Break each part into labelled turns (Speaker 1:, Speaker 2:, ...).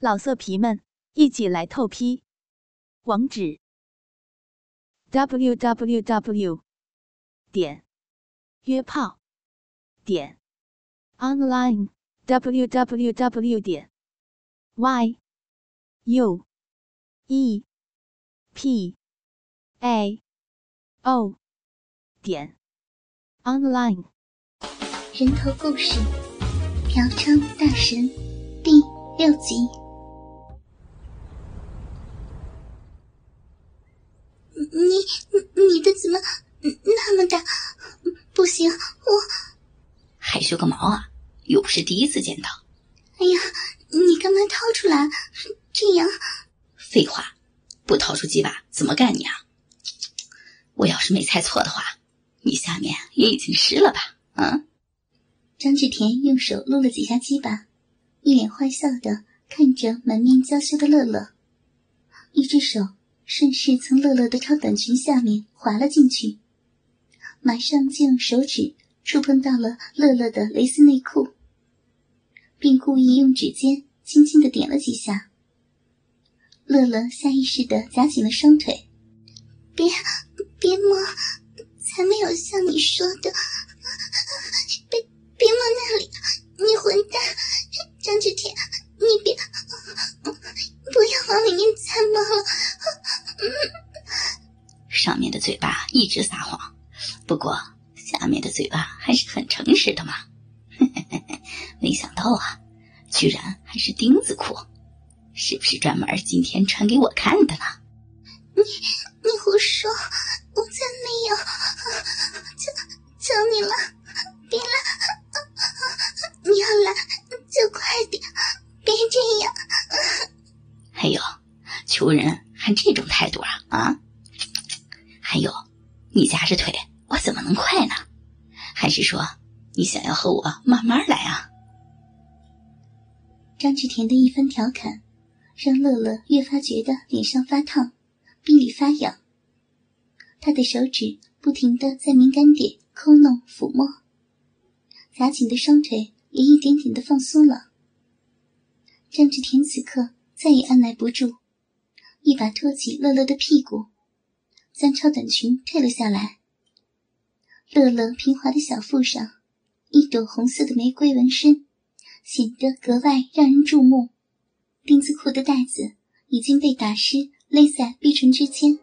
Speaker 1: 老色皮们，一起来透批！网址：w w w 点约炮点 online w w w 点 y u e p a o 点 online。
Speaker 2: 人头故事，嫖娼大神第六集。你你的怎么那么大？不行，我
Speaker 3: 害羞个毛啊！又不是第一次见到。
Speaker 2: 哎呀，你干嘛掏出来？这样？
Speaker 3: 废话，不掏出鸡巴怎么干你啊？我要是没猜错的话，你下面也已经湿了吧？嗯？
Speaker 2: 张志田用手撸了几下鸡巴，一脸坏笑的看着满面娇羞的乐乐，一只手。顺势从乐乐的超短裙下面滑了进去，马上就用手指触碰到了乐乐的蕾丝内裤，并故意用指尖轻轻的点了几下。乐乐下意识的夹紧了双腿，别别摸，才没有像你说的，别别摸那里，你混蛋，张志天，你别
Speaker 3: 一直撒谎，不过下面的嘴巴还是很诚实的嘛。没想到啊，居然还是钉子裤，是不是专门今天穿给我看的着腿，我怎么能快呢？还是说，你想要和我慢慢来啊？
Speaker 2: 张志田的一番调侃，让乐乐越发觉得脸上发烫，臂里发痒。他的手指不停的在敏感点抠弄抚摸，夹紧的双腿也一点点的放松了。张志田此刻再也按耐不住。一把托起乐乐的屁股，将超短裙退了下来。乐乐平滑的小腹上，一朵红色的玫瑰纹身，显得格外让人注目。丁字裤的带子已经被打湿，勒在鼻唇之间。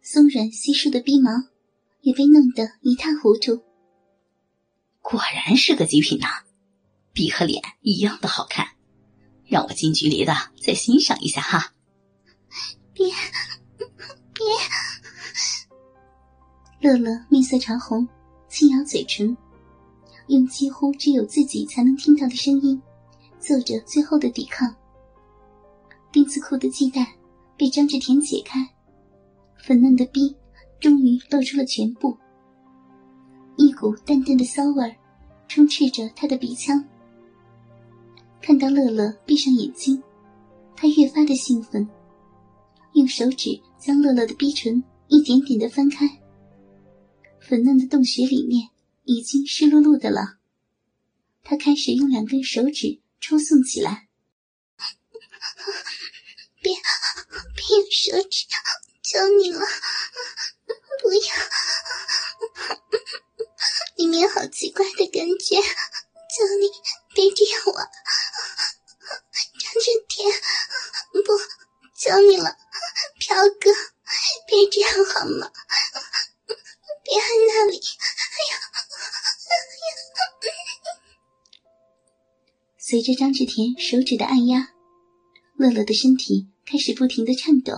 Speaker 2: 松软稀疏的鼻毛也被弄得一塌糊涂。
Speaker 3: 果然是个极品呐，鼻和脸一样的好看，让我近距离的再欣赏一下哈。
Speaker 2: 乐乐面色潮红，轻咬嘴唇，用几乎只有自己才能听到的声音，做着最后的抵抗。丁字裤的系带被张志田解开，粉嫩的逼终于露出了全部。一股淡淡的骚味充斥着他的鼻腔。看到乐乐闭上眼睛，他越发的兴奋。用手指将乐乐的逼唇一点点的翻开，粉嫩的洞穴里面已经湿漉漉的了。他开始用两根手指抽送起来，别别用手指，求你了，不要，里面好奇怪的感觉，求你别这样玩，张志天，不，求你了。飘哥，别这样好吗？别按那里！哎呀，哎呀！随着张志田手指的按压，乐乐的身体开始不停的颤抖。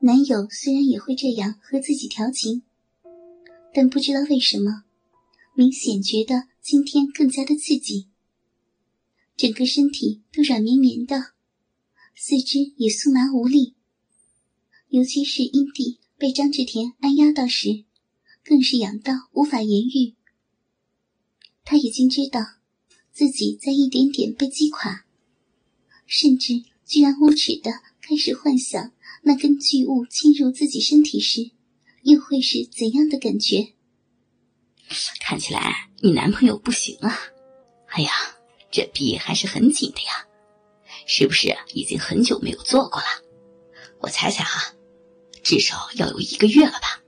Speaker 2: 男友虽然也会这样和自己调情，但不知道为什么，明显觉得今天更加的刺激。整个身体都软绵绵的，四肢也酥麻无力。尤其是阴蒂被张志田按压到时，更是痒到无法言喻。他已经知道自己在一点点被击垮，甚至居然无耻的开始幻想那根巨物侵入自己身体时，又会是怎样的感觉。
Speaker 3: 看起来你男朋友不行啊！哎呀，这逼还是很紧的呀！是不是已经很久没有做过了？我猜猜哈，至少要有一个月了吧？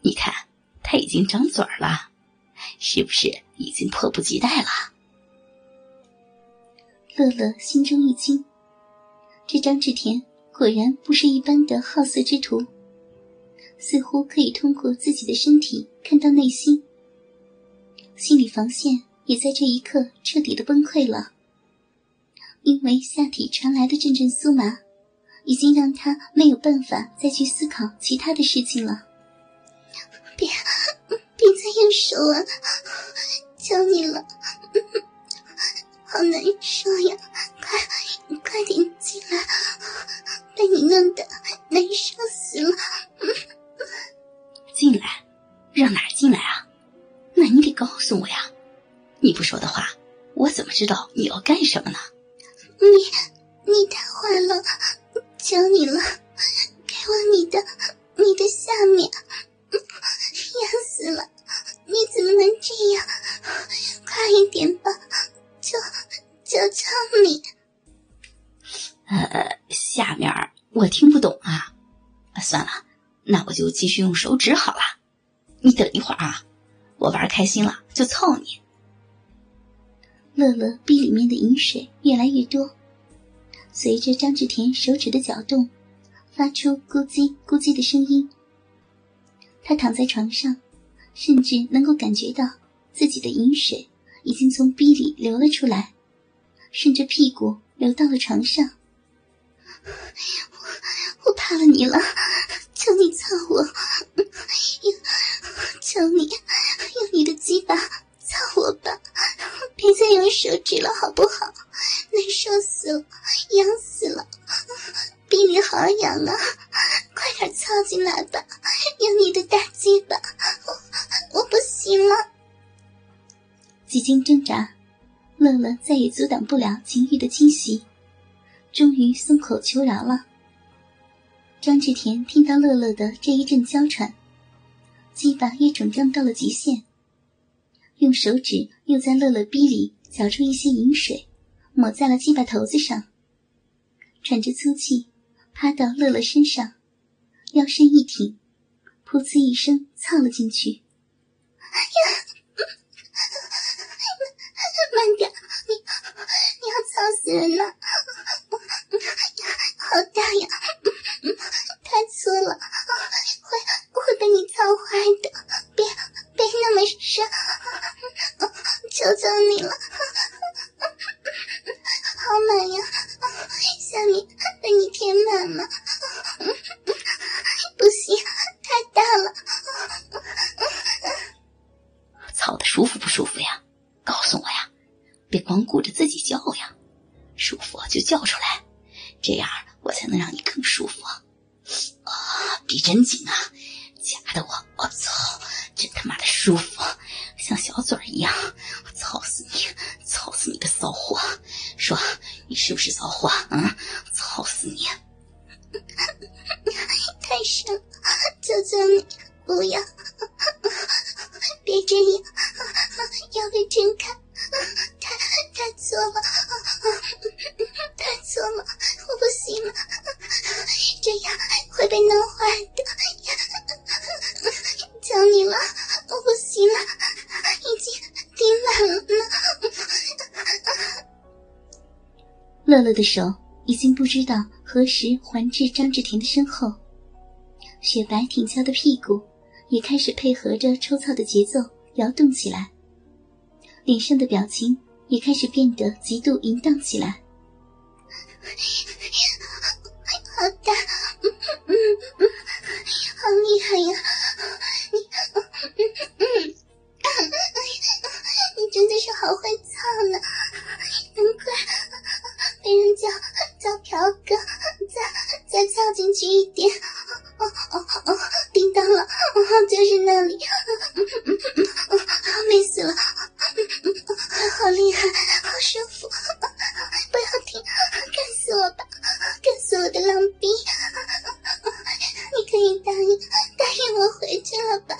Speaker 3: 你看，他已经张嘴了，是不是已经迫不及待了？
Speaker 2: 乐乐心中一惊，这张志田果然不是一般的好色之徒，似乎可以通过自己的身体看到内心。心理防线也在这一刻彻底的崩溃了，因为下体传来的阵阵酥麻，已经让他没有办法再去思考其他的事情了。手啊！求你了。好难受呀！快，快点进来，被你弄得难受死了。
Speaker 3: 进来？让哪儿进来啊？那你得告诉我呀！你不说的话，我怎么知道你要干什么呢？
Speaker 2: 你，你太坏了！求你了，给我你的，你的下面，痒死了！你怎么能这样？快一点吧！求求求你！
Speaker 3: 呃，下面我听不懂啊。算了，那我就继续用手指好了。你等一会儿啊，我玩开心了就凑你。
Speaker 2: 乐乐逼里面的饮水越来越多，随着张志田手指的搅动，发出咕叽咕叽的声音。他躺在床上，甚至能够感觉到自己的饮水。已经从逼里流了出来，顺着屁股流到了床上。我我怕了你了，求你操我！求你用你的鸡巴操我吧，别再用手指了，好不好？难受死了，痒死了，逼里好痒啊！快点操进来吧，用你的大鸡巴，经挣扎，乐乐再也阻挡不了情欲的侵袭，终于松口求饶了。张志田听到乐乐的这一阵娇喘，鸡巴也肿胀到了极限，用手指又在乐乐逼里搅出一些饮水，抹在了鸡巴头子上，喘着粗气，趴到乐乐身上，腰身一挺，噗呲一声操了进去。哎呀！慢点，你你要操死人了！好大呀，太粗了，会会被你操坏的。别别那么深，求求你了，好满呀，下面被你填满了。不行，太大了。
Speaker 3: 操的舒服不舒服呀？别光顾着自己叫呀，舒服就叫出来，这样我才能让你更舒服。啊，逼真紧啊，夹的我，我操，真他妈的舒服，像小嘴儿一样。我操死你，操死你个骚货！说你是不是骚货啊？操死你！
Speaker 2: 太深，求求你不要，别这样，要被睁开。乐乐的手已经不知道何时还至张志田的身后，雪白挺翘的屁股也开始配合着抽操的节奏摇动起来。脸上的表情也开始变得极度淫荡起来，好大，嗯嗯嗯，好厉害呀！你，嗯嗯，你真的是好会死我吧，干死我的浪逼！你可以答应答应我回去了吧？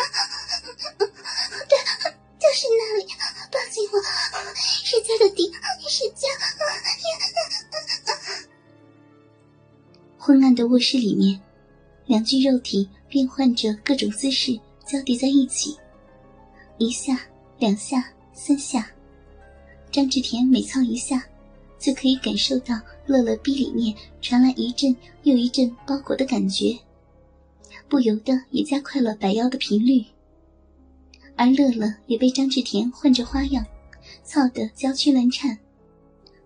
Speaker 2: 对，就是那里，抱紧我，使劲的顶，使劲！昏暗的卧室里面，两具肉体变换着各种姿势交叠在一起，一下、两下、三下，张志田每操一下，就可以感受到乐乐逼里面传来一阵又一阵包裹的感觉，不由得也加快了摆腰的频率。而乐乐也被张志田换着花样操得娇躯乱颤，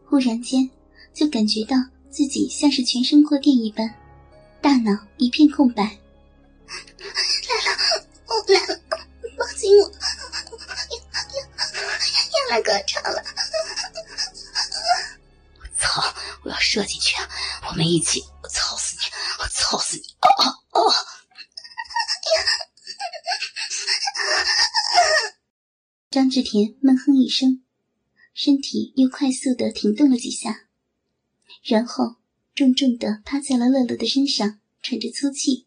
Speaker 2: 忽然间就感觉到。自己像是全身过电一般，大脑一片空白。来了，我来了，抱紧我，要要要来高潮了！
Speaker 3: 射进去啊！我们一起，我操死你！我操死你！哦哦！
Speaker 2: 张志田闷哼一声，身体又快速的停动了几下。然后重重的趴在了乐乐的身上，喘着粗气，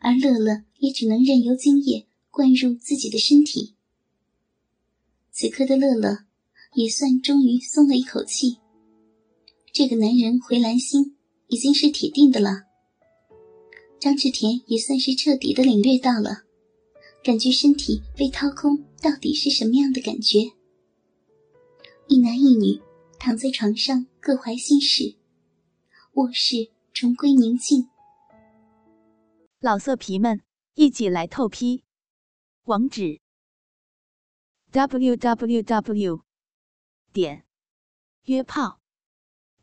Speaker 2: 而乐乐也只能任由精液灌入自己的身体。此刻的乐乐也算终于松了一口气，这个男人回蓝心已经是铁定的了。张志田也算是彻底的领略到了，感觉身体被掏空到底是什么样的感觉。一男一女。躺在床上，各怀心事，卧室重归宁静。
Speaker 1: 老色皮们，一起来透批！网址：w w w 点约炮